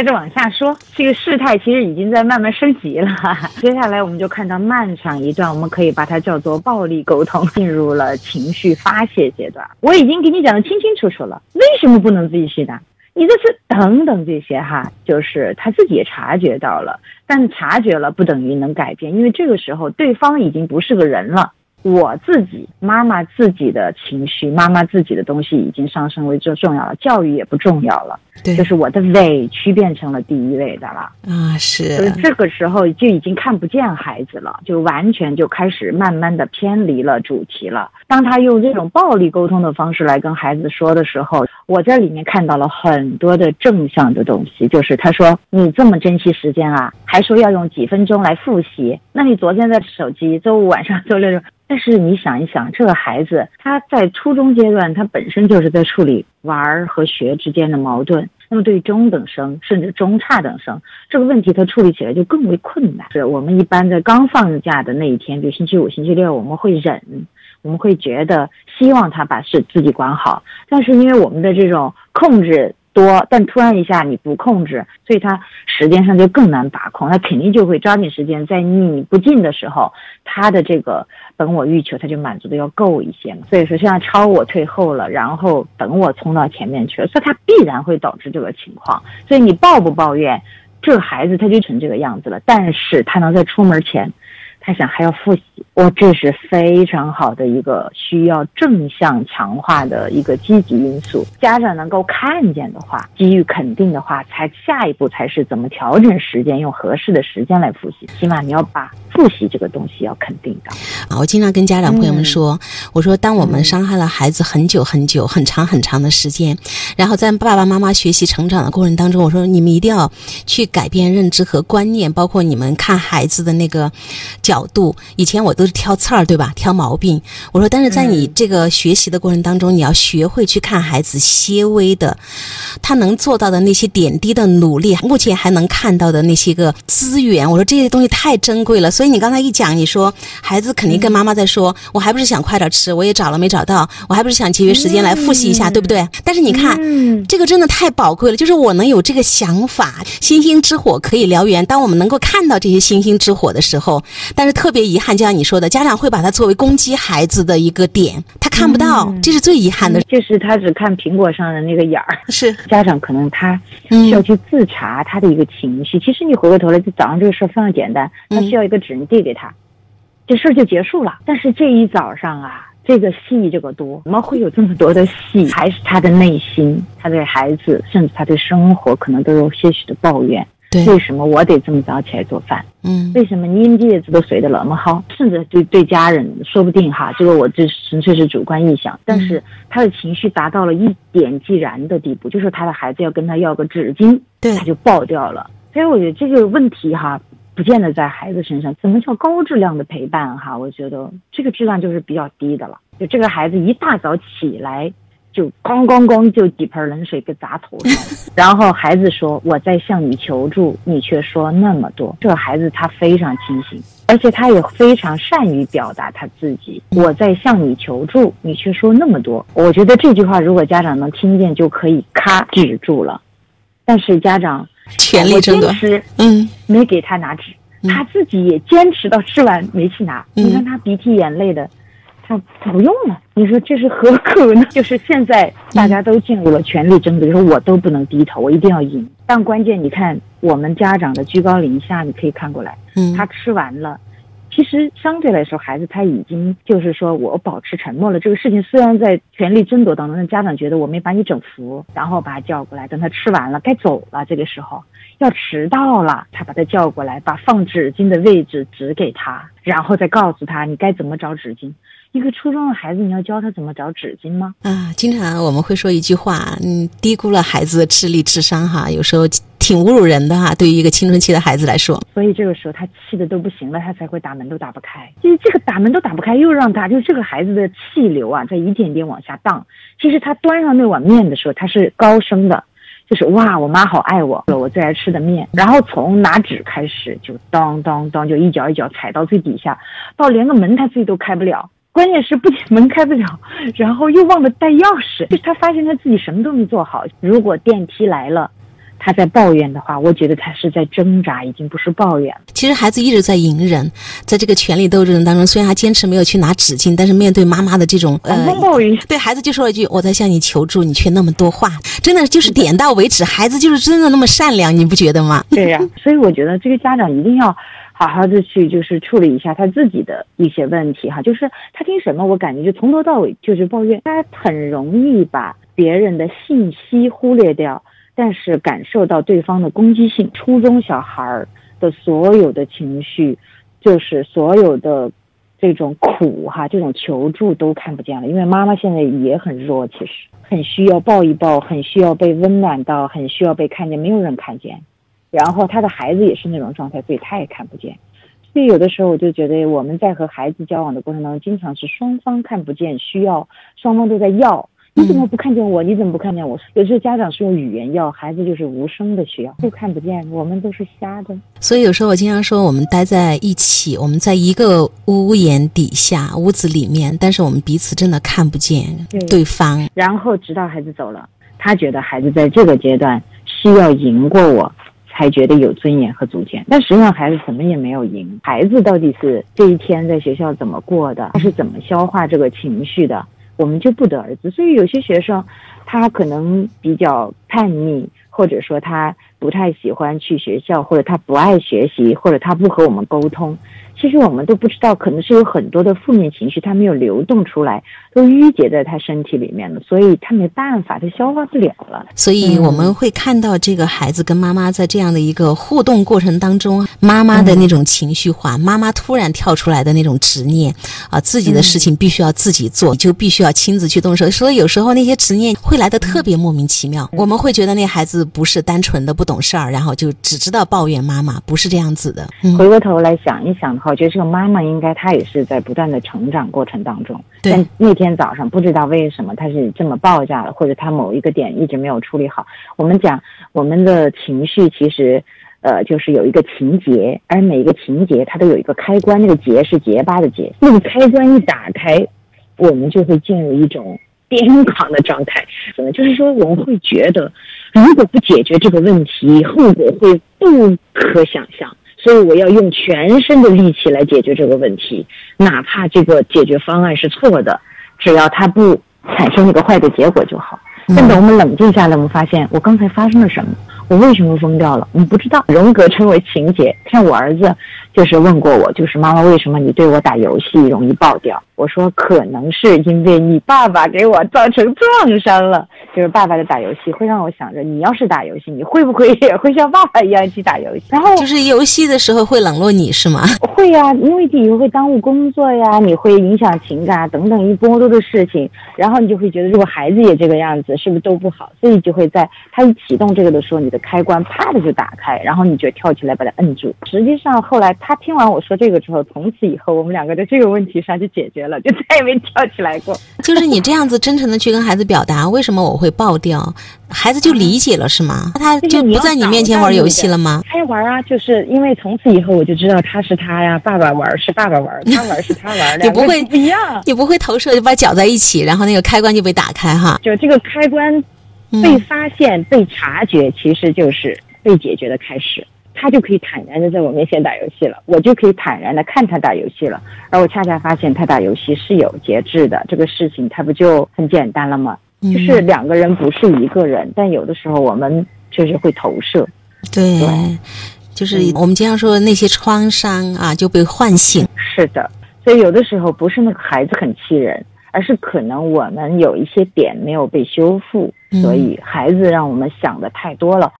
接着往下说，这个事态其实已经在慢慢升级了。接下来我们就看到漫长一段，我们可以把它叫做暴力沟通，进入了情绪发泄阶段。我已经给你讲的清清楚楚了，为什么不能继续呢？你这是等等这些哈，就是他自己也察觉到了，但察觉了不等于能改变，因为这个时候对方已经不是个人了。我自己妈妈自己的情绪，妈妈自己的东西已经上升为最重要了，教育也不重要了。对，就是我的委屈变成了第一位的了。啊，是。所以这个时候就已经看不见孩子了，就完全就开始慢慢的偏离了主题了。当他用这种暴力沟通的方式来跟孩子说的时候，我在里面看到了很多的正向的东西。就是他说：“你这么珍惜时间啊，还说要用几分钟来复习。那你昨天在手机，周五晚上、周六日。”但是你想一想，这个孩子他在初中阶段，他本身就是在处理玩和学之间的矛盾。那么对于中等生甚至中差等生，这个问题他处理起来就更为困难。是我们一般在刚放假的那一天，比如星期五、星期六，我们会忍，我们会觉得希望他把事自己管好。但是因为我们的这种控制。多，但突然一下你不控制，所以他时间上就更难把控。他肯定就会抓紧时间，在你不进的时候，他的这个本我欲求他就满足的要够一些嘛。所以说现在超我退后了，然后本我冲到前面去了，所以他必然会导致这个情况。所以你抱不抱怨，这个孩子他就成这个样子了。但是他能在出门前。他想还要复习，我这是非常好的一个需要正向强化的一个积极因素。家长能够看见的话，给予肯定的话，才下一步才是怎么调整时间，用合适的时间来复习。起码你要把复习这个东西要肯定的。啊，我经常跟家长朋友们说，我说当我们伤害了孩子很久很久、很长很长的时间，然后在爸爸妈妈学习成长的过程当中，我说你们一定要去改变认知和观念，包括你们看孩子的那个。角度，以前我都是挑刺儿，对吧？挑毛病。我说，但是在你这个学习的过程当中，你要学会去看孩子些微的，他能做到的那些点滴的努力，目前还能看到的那些个资源。我说这些东西太珍贵了。所以你刚才一讲，你说孩子肯定跟妈妈在说，我还不是想快点吃，我也找了没找到，我还不是想节约时间来复习一下，对不对？但是你看，这个真的太宝贵了，就是我能有这个想法，星星之火可以燎原。当我们能够看到这些星星之火的时候。但是特别遗憾，就像你说的，家长会把它作为攻击孩子的一个点，他看不到，这是最遗憾的。就是他只看苹果上的那个眼儿。是家长可能他需要去自查他的一个情绪。其实你回过头来，就早上这个事儿非常简单，他需要一个纸你递给他，这事儿就结束了。但是这一早上啊，这个戏这个多，怎么会有这么多的戏？还是他的内心，他对孩子，甚至他对生活，可能都有些许的抱怨。为什么我得这么早起来做饭？嗯，为什么您叶子都睡得那么好？甚至对对家人，说不定哈，这个我这纯粹是主观臆想。但是他的情绪达到了一点即燃的地步，就是他的孩子要跟他要个纸巾，对，他就爆掉了。所以我觉得这个问题哈，不见得在孩子身上。怎么叫高质量的陪伴哈？我觉得这个质量就是比较低的了。就这个孩子一大早起来。就咣咣咣，就几盆冷水给砸头上，然后孩子说：“我在向你求助，你却说那么多。”这个孩子他非常清醒，而且他也非常善于表达他自己。我在向你求助，你却说那么多。我觉得这句话如果家长能听见，就可以咔止住了。但是家长全力争夺，嗯，没给他拿纸，他自己也坚持到吃完没去拿。你看他鼻涕眼泪的。他不用了，你说这是何苦呢？就是现在大家都进入了权力争夺，说我都不能低头，我一定要赢。但关键你看，我们家长的居高临下，你可以看过来，嗯，他吃完了，其实相对来说，孩子他已经就是说我保持沉默了。这个事情虽然在权力争夺当中，但家长觉得我没把你整服，然后把他叫过来，等他吃完了该走了，这个时候要迟到了，他把他叫过来，把放纸巾的位置指给他，然后再告诉他你该怎么找纸巾。一个初中的孩子，你要教他怎么找纸巾吗？啊，经常我们会说一句话，嗯，低估了孩子的智力智商哈，有时候挺侮辱人的哈。对于一个青春期的孩子来说，所以这个时候他气的都不行了，他才会打门都打不开。就是这个打门都打不开，又让他就是这个孩子的气流啊，在一点点往下荡。其实他端上那碗面的时候，他是高声的，就是哇，我妈好爱我，我最爱吃的面。然后从拿纸开始，就当当当，就一脚一脚踩到最底下，到连个门他自己都开不了。关键是不仅门开不了，然后又忘了带钥匙，就是他发现他自己什么都没做好。如果电梯来了，他在抱怨的话，我觉得他是在挣扎，已经不是抱怨。其实孩子一直在隐忍，在这个权力斗争当中，虽然他坚持没有去拿纸巾，但是面对妈妈的这种呃暴雨，对孩子就说了一句：“我在向你求助，你却那么多话。”真的就是点到为止，孩子就是真的那么善良，你不觉得吗？对呀，所以我觉得这个家长一定要好好的去就是处理一下他自己的一些问题哈，就是他听什么，我感觉就从头到尾就是抱怨，他很容易把别人的信息忽略掉。但是感受到对方的攻击性，初中小孩儿的所有的情绪，就是所有的这种苦哈，这种求助都看不见了。因为妈妈现在也很弱，其实很需要抱一抱，很需要被温暖到，很需要被看见，没有人看见。然后他的孩子也是那种状态，所以他也看不见。所以有的时候我就觉得我们在和孩子交往的过程当中，经常是双方看不见，需要双方都在要。你怎么不看见我？你怎么不看见我？有时候家长是用语言要，孩子就是无声的需要，就看不见，我们都是瞎的。所以有时候我经常说，我们待在一起，我们在一个屋檐底下、屋子里面，但是我们彼此真的看不见对方。然后直到孩子走了，他觉得孩子在这个阶段需要赢过我，才觉得有尊严和主见。但实际上孩子什么也没有赢。孩子到底是这一天在学校怎么过的？他是怎么消化这个情绪的？我们就不得而知，所以有些学生，他可能比较叛逆，或者说他不太喜欢去学校，或者他不爱学习，或者他不和我们沟通。其实我们都不知道，可能是有很多的负面情绪，他没有流动出来，都淤结在他身体里面了，所以他没办法，他消化不了了。所以我们会看到这个孩子跟妈妈在这样的一个互动过程当中，妈妈的那种情绪化，妈妈突然跳出来的那种执念啊，自己的事情必须要自己做，就必须要亲自去动手。所以有时候那些执念会来的特别莫名其妙，我们会觉得那孩子不是单纯的不懂事儿，然后就只知道抱怨妈妈，不是这样子的。回过头来想一想的话。我觉得这个妈妈应该，她也是在不断的成长过程当中。但那天早上不知道为什么她是这么爆炸了，或者她某一个点一直没有处理好。我们讲我们的情绪其实，呃，就是有一个情节，而每一个情节它都有一个开关，那个结是结巴的结，那个开关一打开，我们就会进入一种癫狂的状态。可能就是说，我们会觉得，如果不解决这个问题，后果会不可想象。所以我要用全身的力气来解决这个问题，哪怕这个解决方案是错的，只要它不产生一个坏的结果就好。但等我们冷静下来，我们发现我刚才发生了什么。我为什么疯掉了？我们不知道。荣格称为情节。像我儿子，就是问过我，就是妈妈，为什么你对我打游戏容易爆掉？我说可能是因为你爸爸给我造成创伤了。就是爸爸的打游戏会让我想着，你要是打游戏，你会不会也会像爸爸一样去打游戏？然后就是游戏的时候会冷落你是吗？会呀，因为你会耽误工作呀，你会影响情感等等一波多的事情。然后你就会觉得，如果孩子也这个样子，是不是都不好？所以就会在他一启动这个的时候，你的。开关啪的就打开，然后你就跳起来把它摁住。实际上后来他听完我说这个之后，从此以后我们两个在这个问题上就解决了，就再也没跳起来过。就是你这样子真诚的去跟孩子表达为什么我会爆掉，孩子就理解了是吗？他就不在你面前玩游戏了吗？他玩啊，就是因为从此以后我就知道他是他呀，爸爸玩是爸爸玩，他玩是他玩，你不会不一样，你不会投射就把搅在一起，然后那个开关就被打开哈。就这个开关。被发现、被察觉，其实就是被解决的开始。他就可以坦然的在我面前打游戏了，我就可以坦然的看他打游戏了。而我恰恰发现他打游戏是有节制的，这个事情他不就很简单了吗？就是两个人不是一个人，但有的时候我们确实会投射。对，就是我们经常说那些创伤啊就被唤醒。是的，所以有的时候不是那个孩子很气人。而是可能我们有一些点没有被修复，所以孩子让我们想的太多了。